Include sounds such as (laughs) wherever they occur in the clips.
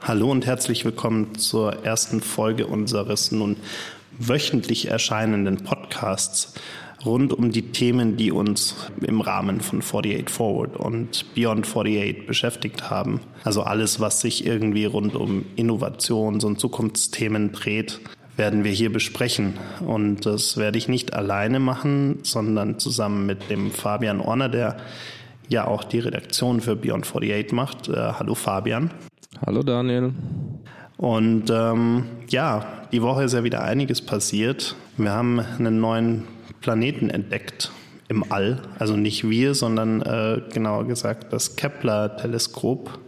Hallo und herzlich willkommen zur ersten Folge unseres nun wöchentlich erscheinenden Podcasts rund um die Themen, die uns im Rahmen von 48 Forward und Beyond 48 beschäftigt haben. Also alles, was sich irgendwie rund um Innovations- und Zukunftsthemen dreht, werden wir hier besprechen. Und das werde ich nicht alleine machen, sondern zusammen mit dem Fabian Orner, der ja auch die Redaktion für Beyond 48 macht. Äh, hallo Fabian. Hallo Daniel. Und ähm, ja, die Woche ist ja wieder einiges passiert. Wir haben einen neuen Planeten entdeckt im All. Also nicht wir, sondern äh, genauer gesagt das Kepler-Teleskop.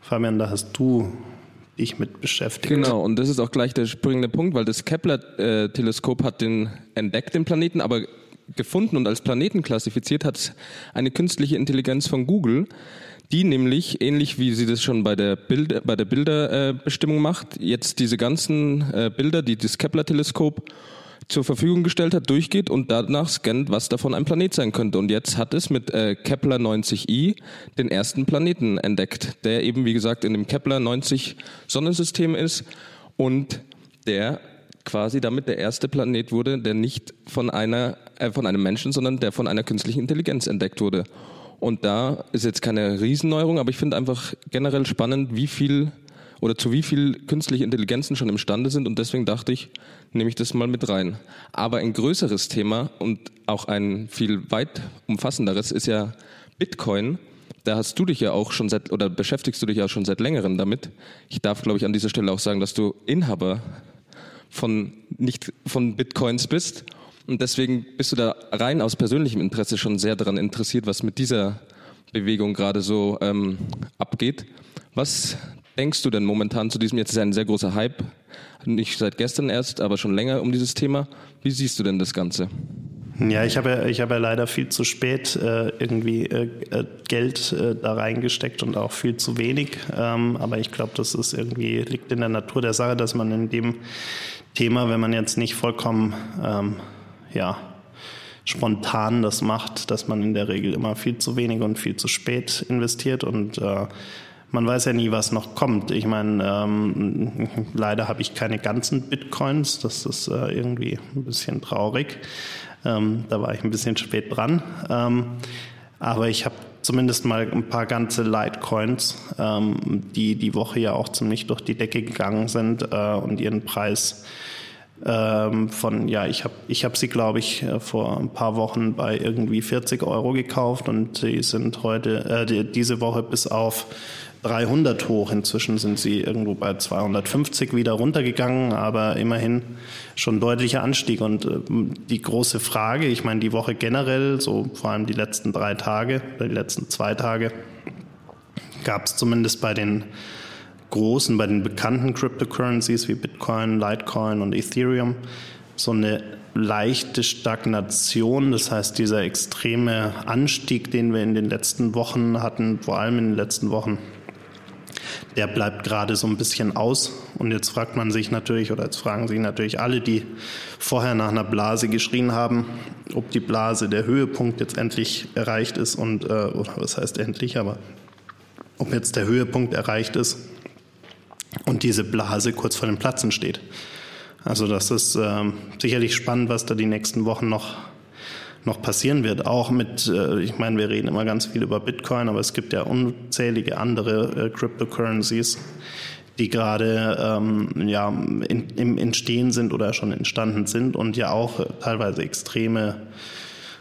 Fabian, da hast du dich mit beschäftigt. Genau, und das ist auch gleich der springende Punkt, weil das Kepler-Teleskop hat den entdeckt, den Planeten, aber gefunden und als Planeten klassifiziert hat eine künstliche Intelligenz von Google die nämlich, ähnlich wie sie das schon bei der, Bild, bei der Bilderbestimmung macht, jetzt diese ganzen äh, Bilder, die das Kepler-Teleskop zur Verfügung gestellt hat, durchgeht und danach scannt, was davon ein Planet sein könnte. Und jetzt hat es mit äh, Kepler 90i den ersten Planeten entdeckt, der eben, wie gesagt, in dem Kepler 90 Sonnensystem ist und der quasi damit der erste Planet wurde, der nicht von einer, äh, von einem Menschen, sondern der von einer künstlichen Intelligenz entdeckt wurde. Und da ist jetzt keine Riesenneuerung, aber ich finde einfach generell spannend, wie viel oder zu wie viel künstliche Intelligenzen schon imstande sind. Und deswegen dachte ich, nehme ich das mal mit rein. Aber ein größeres Thema und auch ein viel weit umfassenderes ist ja Bitcoin. Da hast du dich ja auch schon seit, oder beschäftigst du dich ja schon seit längerem damit. Ich darf, glaube ich, an dieser Stelle auch sagen, dass du Inhaber von, nicht von Bitcoins bist und deswegen bist du da rein aus persönlichem Interesse schon sehr daran interessiert, was mit dieser Bewegung gerade so ähm, abgeht. Was denkst du denn momentan zu diesem, jetzt ist ein sehr großer Hype, nicht seit gestern erst, aber schon länger um dieses Thema. Wie siehst du denn das Ganze? Ja, ich habe, ich habe ja leider viel zu spät äh, irgendwie äh, äh, Geld äh, da reingesteckt und auch viel zu wenig. Ähm, aber ich glaube, das ist irgendwie, liegt in der Natur der Sache, dass man in dem Thema, wenn man jetzt nicht vollkommen ähm, ja, spontan das macht, dass man in der Regel immer viel zu wenig und viel zu spät investiert und äh, man weiß ja nie, was noch kommt. Ich meine, ähm, leider habe ich keine ganzen Bitcoins. Das ist äh, irgendwie ein bisschen traurig. Ähm, da war ich ein bisschen spät dran. Ähm, aber ich habe zumindest mal ein paar ganze Litecoins, ähm, die die Woche ja auch ziemlich durch die Decke gegangen sind äh, und ihren Preis ähm, von, ja, ich habe ich hab sie, glaube ich, äh, vor ein paar Wochen bei irgendwie 40 Euro gekauft und die sind heute, äh, die, diese Woche bis auf 300 hoch. Inzwischen sind sie irgendwo bei 250 wieder runtergegangen, aber immerhin schon deutlicher Anstieg. Und äh, die große Frage, ich meine, die Woche generell, so vor allem die letzten drei Tage, die letzten zwei Tage, gab es zumindest bei den großen, bei den bekannten Cryptocurrencies wie Bitcoin, Litecoin und Ethereum so eine leichte Stagnation. Das heißt, dieser extreme Anstieg, den wir in den letzten Wochen hatten, vor allem in den letzten Wochen, der bleibt gerade so ein bisschen aus. Und jetzt fragt man sich natürlich, oder jetzt fragen sich natürlich alle, die vorher nach einer Blase geschrien haben, ob die Blase der Höhepunkt jetzt endlich erreicht ist und, äh, oder was heißt endlich, aber ob jetzt der Höhepunkt erreicht ist und diese Blase kurz vor dem Platzen steht. Also das ist äh, sicherlich spannend, was da die nächsten Wochen noch, noch passieren wird. Auch mit, äh, ich meine, wir reden immer ganz viel über Bitcoin, aber es gibt ja unzählige andere äh, Cryptocurrencies, die gerade ähm, ja, in, im Entstehen sind oder schon entstanden sind und ja auch teilweise extreme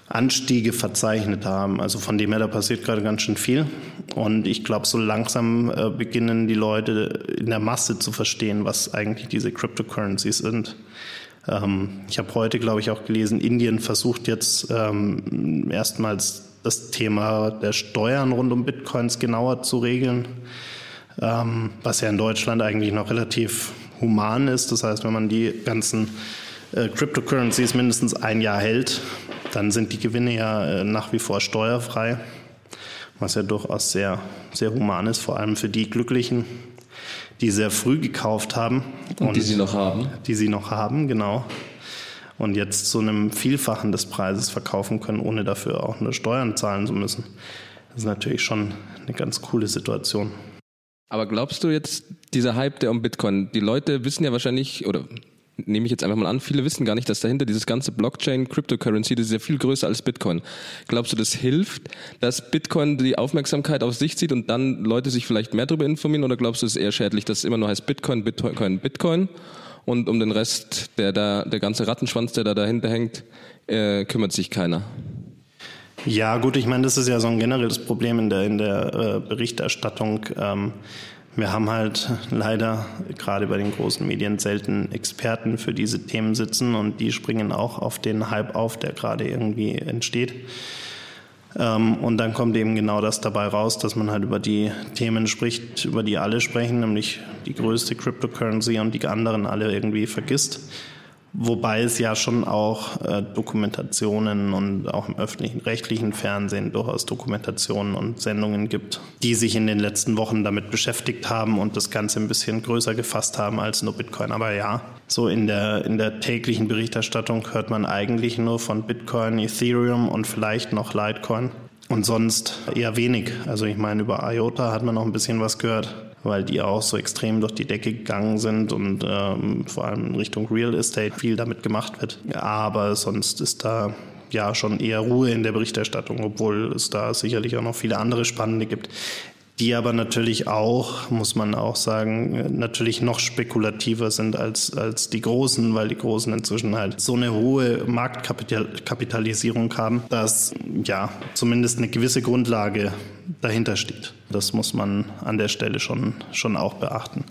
Anstiege verzeichnet haben. Also von dem her, da passiert gerade ganz schön viel. Und ich glaube, so langsam äh, beginnen die Leute in der Masse zu verstehen, was eigentlich diese Cryptocurrencies sind. Ähm, ich habe heute, glaube ich, auch gelesen, Indien versucht jetzt ähm, erstmals das Thema der Steuern rund um Bitcoins genauer zu regeln, ähm, was ja in Deutschland eigentlich noch relativ human ist. Das heißt, wenn man die ganzen äh, Cryptocurrencies mindestens ein Jahr hält, dann sind die Gewinne ja äh, nach wie vor steuerfrei, was ja durchaus sehr, sehr human ist, vor allem für die Glücklichen, die sehr früh gekauft haben. Und, und die sie noch haben. Die sie noch haben, genau. und jetzt zu einem Vielfachen des Preises verkaufen können, ohne dafür auch eine Steuern zahlen zu müssen. Das ist natürlich schon eine ganz coole Situation. Aber glaubst du jetzt, dieser Hype, der um Bitcoin, die Leute wissen ja wahrscheinlich, oder nehme ich jetzt einfach mal an, viele wissen gar nicht, dass dahinter dieses ganze Blockchain, Cryptocurrency, das ist ja viel größer als Bitcoin. Glaubst du, das hilft, dass Bitcoin die Aufmerksamkeit auf sich zieht und dann Leute sich vielleicht mehr darüber informieren oder glaubst du, es ist eher schädlich, dass es immer nur heißt Bitcoin, Bitcoin, Bitcoin und um den Rest, der da, der ganze Rattenschwanz, der da dahinter hängt, äh, kümmert sich keiner? Ja, gut, ich meine, das ist ja so ein generelles Problem in der, in der äh, Berichterstattung. Ähm, wir haben halt leider gerade bei den großen Medien selten Experten für diese Themen sitzen und die springen auch auf den Hype auf, der gerade irgendwie entsteht. Ähm, und dann kommt eben genau das dabei raus, dass man halt über die Themen spricht, über die alle sprechen, nämlich die größte Cryptocurrency und die anderen alle irgendwie vergisst. Wobei es ja schon auch äh, Dokumentationen und auch im öffentlichen rechtlichen Fernsehen durchaus Dokumentationen und Sendungen gibt, die sich in den letzten Wochen damit beschäftigt haben und das Ganze ein bisschen größer gefasst haben als nur Bitcoin. Aber ja, so in der, in der täglichen Berichterstattung hört man eigentlich nur von Bitcoin, Ethereum und vielleicht noch Litecoin. Und sonst eher wenig. Also ich meine, über IOTA hat man noch ein bisschen was gehört weil die auch so extrem durch die Decke gegangen sind und ähm, vor allem in Richtung Real Estate viel damit gemacht wird. Aber sonst ist da ja schon eher Ruhe in der Berichterstattung, obwohl es da sicherlich auch noch viele andere spannende gibt die aber natürlich auch, muss man auch sagen, natürlich noch spekulativer sind als, als die Großen, weil die Großen inzwischen halt so eine hohe Marktkapitalisierung haben, dass ja zumindest eine gewisse Grundlage dahinter steht. Das muss man an der Stelle schon, schon auch beachten.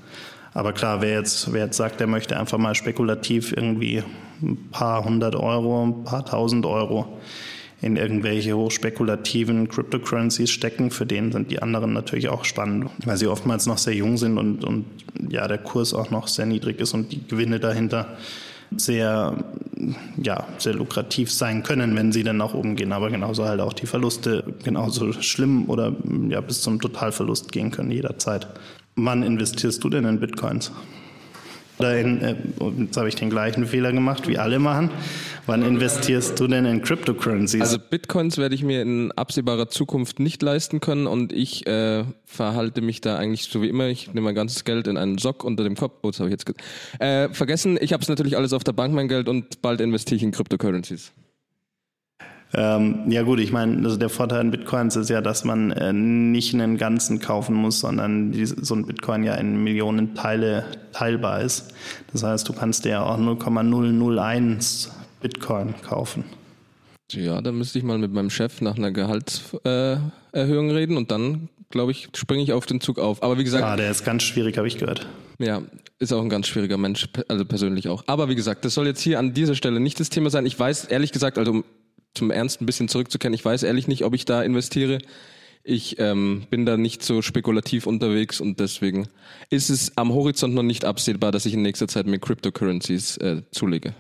Aber klar, wer jetzt, wer jetzt sagt, er möchte einfach mal spekulativ irgendwie ein paar hundert Euro, ein paar tausend Euro in irgendwelche hochspekulativen Cryptocurrencies stecken. Für den sind die anderen natürlich auch spannend, weil sie oftmals noch sehr jung sind und, und ja, der Kurs auch noch sehr niedrig ist und die Gewinne dahinter sehr, ja, sehr lukrativ sein können, wenn sie dann nach oben gehen. Aber genauso halt auch die Verluste genauso schlimm oder ja, bis zum Totalverlust gehen können jederzeit. Wann investierst du denn in Bitcoins? In, äh, jetzt habe ich den gleichen Fehler gemacht, wie alle machen. Wann investierst du denn in Cryptocurrencies? Also Bitcoins werde ich mir in absehbarer Zukunft nicht leisten können und ich äh, verhalte mich da eigentlich so wie immer. Ich nehme mein ganzes Geld in einen Sock unter dem Kopf. Oh, das habe ich jetzt äh, vergessen. Ich habe es natürlich alles auf der Bank, mein Geld, und bald investiere ich in Cryptocurrencies. Ähm, ja gut, ich meine, also der Vorteil in Bitcoins ist ja, dass man äh, nicht einen ganzen kaufen muss, sondern die, so ein Bitcoin ja in Millionen Teile teilbar ist. Das heißt, du kannst dir ja auch 0,001 Bitcoin kaufen. Ja, da müsste ich mal mit meinem Chef nach einer Gehaltserhöhung äh, reden und dann, glaube ich, springe ich auf den Zug auf. Aber wie gesagt. Ja, der ist ganz schwierig, habe ich gehört. Ja, ist auch ein ganz schwieriger Mensch, also persönlich auch. Aber wie gesagt, das soll jetzt hier an dieser Stelle nicht das Thema sein. Ich weiß ehrlich gesagt, also zum Ernst ein bisschen zurückzukehren. Ich weiß ehrlich nicht, ob ich da investiere. Ich ähm, bin da nicht so spekulativ unterwegs und deswegen ist es am Horizont noch nicht absehbar, dass ich in nächster Zeit mir Cryptocurrencies äh, zulege.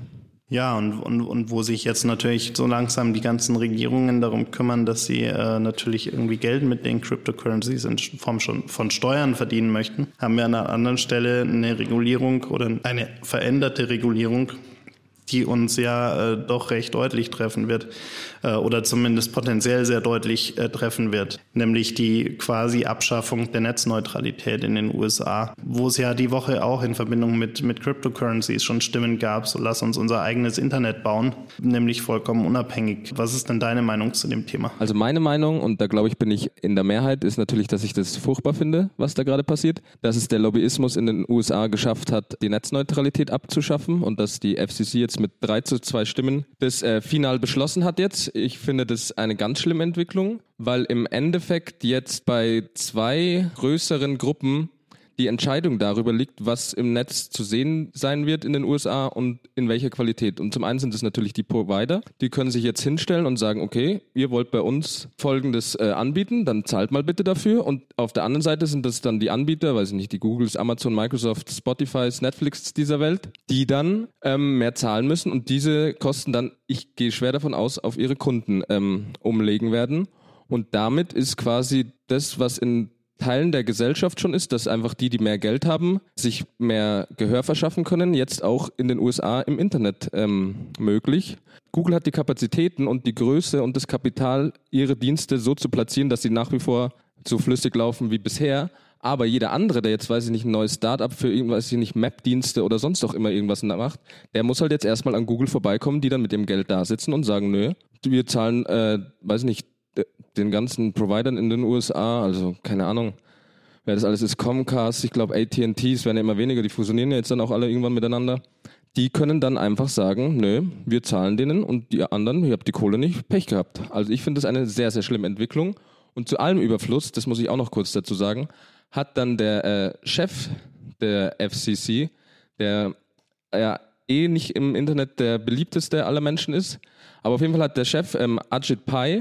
Ja, und, und, und wo sich jetzt natürlich so langsam die ganzen Regierungen darum kümmern, dass sie äh, natürlich irgendwie Geld mit den Cryptocurrencies in Form schon von Steuern verdienen möchten, haben wir an einer anderen Stelle eine Regulierung oder eine veränderte Regulierung die uns ja äh, doch recht deutlich treffen wird äh, oder zumindest potenziell sehr deutlich äh, treffen wird, nämlich die quasi Abschaffung der Netzneutralität in den USA, wo es ja die Woche auch in Verbindung mit, mit Cryptocurrencies schon Stimmen gab, so lass uns unser eigenes Internet bauen, nämlich vollkommen unabhängig. Was ist denn deine Meinung zu dem Thema? Also meine Meinung, und da glaube ich bin ich in der Mehrheit, ist natürlich, dass ich das furchtbar finde, was da gerade passiert, dass es der Lobbyismus in den USA geschafft hat, die Netzneutralität abzuschaffen und dass die FCC jetzt mit drei zu zwei Stimmen das äh, final beschlossen hat jetzt. Ich finde das eine ganz schlimme Entwicklung, weil im Endeffekt jetzt bei zwei größeren Gruppen die Entscheidung darüber liegt, was im Netz zu sehen sein wird in den USA und in welcher Qualität. Und zum einen sind es natürlich die Provider, die können sich jetzt hinstellen und sagen, okay, ihr wollt bei uns Folgendes äh, anbieten, dann zahlt mal bitte dafür. Und auf der anderen Seite sind das dann die Anbieter, weiß ich nicht, die Googles, Amazon, Microsoft, Spotify, Netflix dieser Welt, die dann ähm, mehr zahlen müssen und diese Kosten dann, ich gehe schwer davon aus, auf ihre Kunden ähm, umlegen werden. Und damit ist quasi das, was in Teilen der Gesellschaft schon ist, dass einfach die, die mehr Geld haben, sich mehr Gehör verschaffen können, jetzt auch in den USA im Internet ähm, möglich. Google hat die Kapazitäten und die Größe und das Kapital, ihre Dienste so zu platzieren, dass sie nach wie vor so flüssig laufen wie bisher. Aber jeder andere, der jetzt, weiß ich nicht, ein neues Startup für irgendwas, ich nicht, Map-Dienste oder sonst auch immer irgendwas macht, der muss halt jetzt erstmal an Google vorbeikommen, die dann mit dem Geld da sitzen und sagen, nö, wir zahlen, äh, weiß ich nicht, den ganzen Providern in den USA, also keine Ahnung, wer das alles ist, Comcast, ich glaube AT&T, es werden ja immer weniger, die fusionieren ja jetzt dann auch alle irgendwann miteinander. Die können dann einfach sagen, nö, wir zahlen denen und die anderen, ihr habt die Kohle nicht, Pech gehabt. Also ich finde das eine sehr, sehr schlimme Entwicklung. Und zu allem Überfluss, das muss ich auch noch kurz dazu sagen, hat dann der äh, Chef der FCC, der ja eh nicht im Internet der beliebteste aller Menschen ist, aber auf jeden Fall hat der Chef ähm, Ajit Pai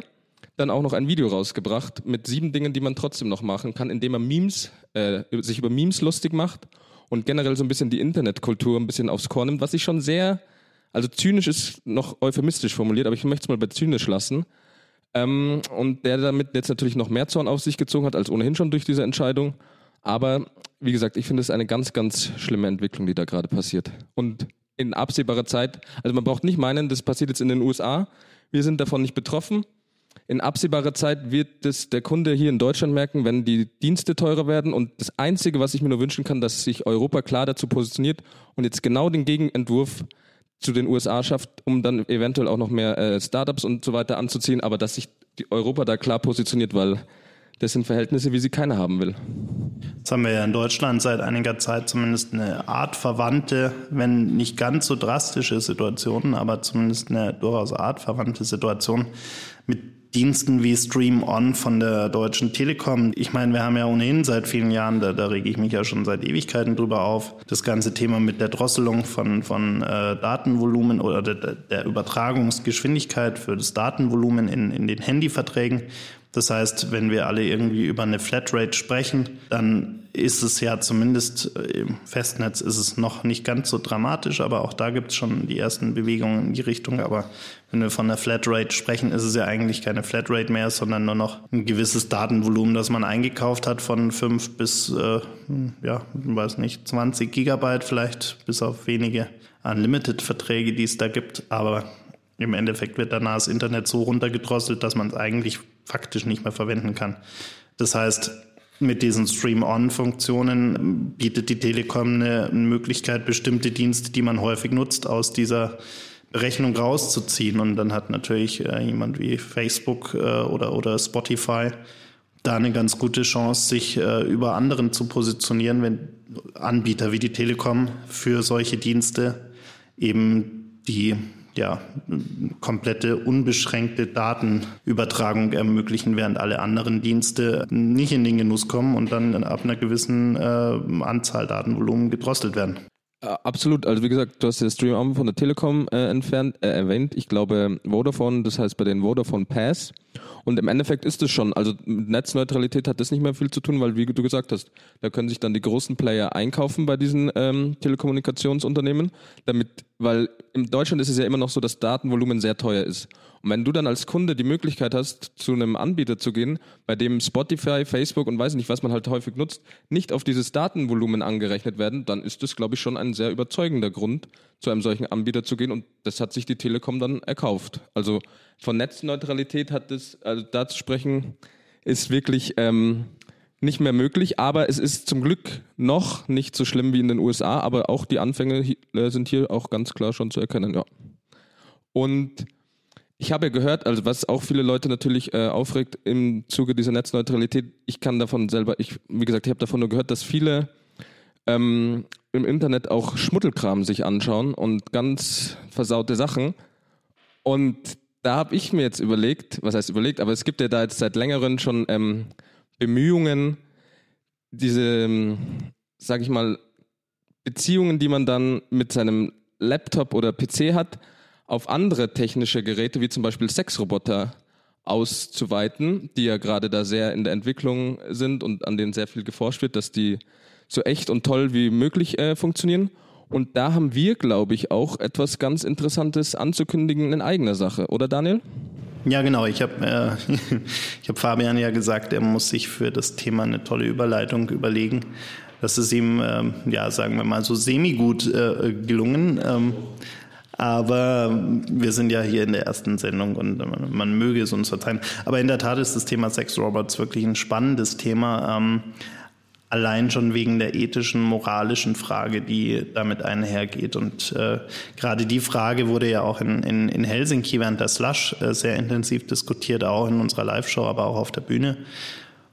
dann auch noch ein Video rausgebracht mit sieben Dingen, die man trotzdem noch machen kann, indem man Memes, äh, sich über Memes lustig macht und generell so ein bisschen die Internetkultur ein bisschen aufs Korn nimmt, was ich schon sehr, also zynisch ist noch euphemistisch formuliert, aber ich möchte es mal bei zynisch lassen. Ähm, und der damit jetzt natürlich noch mehr Zorn auf sich gezogen hat, als ohnehin schon durch diese Entscheidung. Aber wie gesagt, ich finde es eine ganz, ganz schlimme Entwicklung, die da gerade passiert. Und in absehbarer Zeit, also man braucht nicht meinen, das passiert jetzt in den USA, wir sind davon nicht betroffen. In absehbarer Zeit wird es der Kunde hier in Deutschland merken, wenn die Dienste teurer werden. Und das Einzige, was ich mir nur wünschen kann, dass sich Europa klar dazu positioniert und jetzt genau den Gegenentwurf zu den USA schafft, um dann eventuell auch noch mehr äh, Startups und so weiter anzuziehen, aber dass sich Europa da klar positioniert, weil das sind Verhältnisse, wie sie keiner haben will. Jetzt haben wir ja in Deutschland seit einiger Zeit zumindest eine Art verwandte, wenn nicht ganz so drastische Situationen, aber zumindest eine durchaus artverwandte Situation mit Diensten wie Stream On von der Deutschen Telekom. Ich meine, wir haben ja ohnehin seit vielen Jahren, da, da rege ich mich ja schon seit Ewigkeiten drüber auf, das ganze Thema mit der Drosselung von, von äh, Datenvolumen oder der, der Übertragungsgeschwindigkeit für das Datenvolumen in, in den Handyverträgen. Das heißt, wenn wir alle irgendwie über eine Flatrate sprechen, dann ist es ja zumindest äh, im Festnetz ist es noch nicht ganz so dramatisch, aber auch da gibt es schon die ersten Bewegungen in die Richtung. Aber wenn wir von der Flatrate sprechen, ist es ja eigentlich keine Flatrate mehr, sondern nur noch ein gewisses Datenvolumen, das man eingekauft hat von fünf bis, äh, ja, weiß nicht, 20 Gigabyte vielleicht, bis auf wenige Unlimited-Verträge, die es da gibt. Aber im Endeffekt wird danach das Internet so runtergedrosselt, dass man es eigentlich faktisch nicht mehr verwenden kann. Das heißt, mit diesen Stream-On-Funktionen bietet die Telekom eine Möglichkeit, bestimmte Dienste, die man häufig nutzt, aus dieser Berechnung rauszuziehen. Und dann hat natürlich äh, jemand wie Facebook äh, oder, oder Spotify da eine ganz gute Chance, sich äh, über anderen zu positionieren, wenn Anbieter wie die Telekom für solche Dienste eben die ja, komplette unbeschränkte Datenübertragung ermöglichen, während alle anderen Dienste nicht in den Genuss kommen und dann ab einer gewissen äh, Anzahl Datenvolumen gedrosselt werden. Äh, absolut. Also wie gesagt, du hast den Stream von der Telekom äh, entfernt, äh, erwähnt. Ich glaube Vodafone, das heißt bei den Vodafone Pass. Und im Endeffekt ist es schon, also mit Netzneutralität hat das nicht mehr viel zu tun, weil wie du gesagt hast, da können sich dann die großen Player einkaufen bei diesen ähm, Telekommunikationsunternehmen, damit, weil in Deutschland ist es ja immer noch so, dass Datenvolumen sehr teuer ist. Und wenn du dann als Kunde die Möglichkeit hast, zu einem Anbieter zu gehen, bei dem Spotify, Facebook und weiß nicht, was man halt häufig nutzt, nicht auf dieses Datenvolumen angerechnet werden, dann ist das, glaube ich, schon ein sehr überzeugender Grund, zu einem solchen Anbieter zu gehen. Und das hat sich die Telekom dann erkauft. Also von Netzneutralität hat es, also da zu sprechen, ist wirklich ähm, nicht mehr möglich. Aber es ist zum Glück noch nicht so schlimm wie in den USA. Aber auch die Anfänge äh, sind hier auch ganz klar schon zu erkennen. Ja. Und ich habe ja gehört, also was auch viele Leute natürlich äh, aufregt im Zuge dieser Netzneutralität, ich kann davon selber, ich, wie gesagt, ich habe davon nur gehört, dass viele ähm, im Internet auch Schmuddelkram sich anschauen und ganz versaute Sachen. Und da habe ich mir jetzt überlegt, was heißt überlegt, aber es gibt ja da jetzt seit längerem schon ähm, Bemühungen, diese, ähm, sag ich mal, Beziehungen, die man dann mit seinem Laptop oder PC hat, auf andere technische Geräte, wie zum Beispiel Sexroboter, auszuweiten, die ja gerade da sehr in der Entwicklung sind und an denen sehr viel geforscht wird, dass die so echt und toll wie möglich äh, funktionieren. Und da haben wir, glaube ich, auch etwas ganz Interessantes anzukündigen in eigener Sache, oder Daniel? Ja, genau. Ich habe äh, (laughs) hab Fabian ja gesagt, er muss sich für das Thema eine tolle Überleitung überlegen. Das ist ihm, äh, ja, sagen wir mal, so semi-gut äh, gelungen. Ähm, aber wir sind ja hier in der ersten Sendung und man, man, möge es uns verzeihen. Aber in der Tat ist das Thema Sexrobots wirklich ein spannendes Thema. Ähm, allein schon wegen der ethischen, moralischen Frage, die damit einhergeht. Und äh, gerade die Frage wurde ja auch in, in, in Helsinki während der Slush äh, sehr intensiv diskutiert, auch in unserer Live-Show, aber auch auf der Bühne.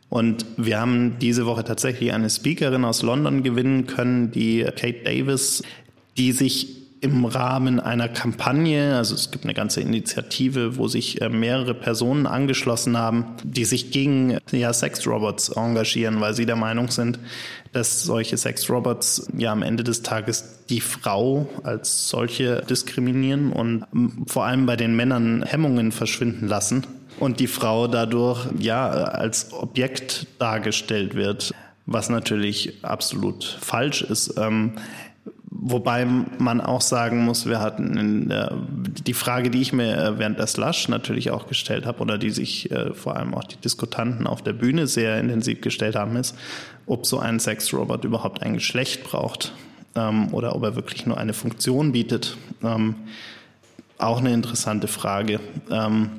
Und wir haben diese Woche tatsächlich eine Speakerin aus London gewinnen können, die Kate Davis, die sich im Rahmen einer Kampagne, also es gibt eine ganze Initiative, wo sich äh, mehrere Personen angeschlossen haben, die sich gegen ja, Sexrobots engagieren, weil sie der Meinung sind, dass solche Sexrobots ja am Ende des Tages die Frau als solche diskriminieren und vor allem bei den Männern Hemmungen verschwinden lassen und die Frau dadurch ja als Objekt dargestellt wird, was natürlich absolut falsch ist. Ähm, Wobei man auch sagen muss, wir hatten der, die Frage, die ich mir äh, während der Slush natürlich auch gestellt habe oder die sich äh, vor allem auch die Diskutanten auf der Bühne sehr intensiv gestellt haben, ist, ob so ein Sexrobot überhaupt ein Geschlecht braucht ähm, oder ob er wirklich nur eine Funktion bietet. Ähm, auch eine interessante Frage. Ähm,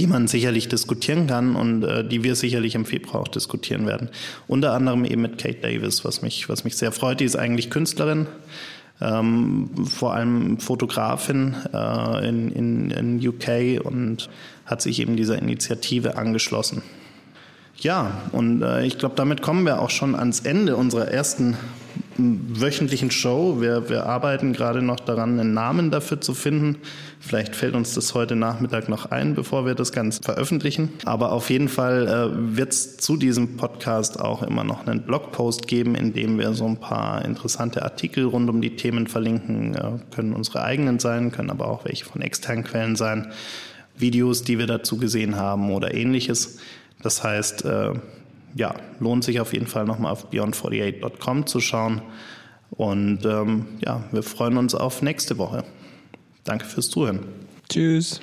die man sicherlich diskutieren kann und äh, die wir sicherlich im Februar auch diskutieren werden. Unter anderem eben mit Kate Davis, was mich, was mich sehr freut. Die ist eigentlich Künstlerin, ähm, vor allem Fotografin äh, in, in, in UK und hat sich eben dieser Initiative angeschlossen. Ja, und äh, ich glaube, damit kommen wir auch schon ans Ende unserer ersten wöchentlichen Show. Wir, wir arbeiten gerade noch daran, einen Namen dafür zu finden. Vielleicht fällt uns das heute Nachmittag noch ein, bevor wir das Ganze veröffentlichen. Aber auf jeden Fall äh, wird es zu diesem Podcast auch immer noch einen Blogpost geben, in dem wir so ein paar interessante Artikel rund um die Themen verlinken. Äh, können unsere eigenen sein, können aber auch welche von externen Quellen sein. Videos, die wir dazu gesehen haben oder ähnliches. Das heißt, äh, ja, lohnt sich auf jeden Fall nochmal auf beyond48.com zu schauen. Und ähm, ja, wir freuen uns auf nächste Woche. Danke fürs Zuhören. Tschüss.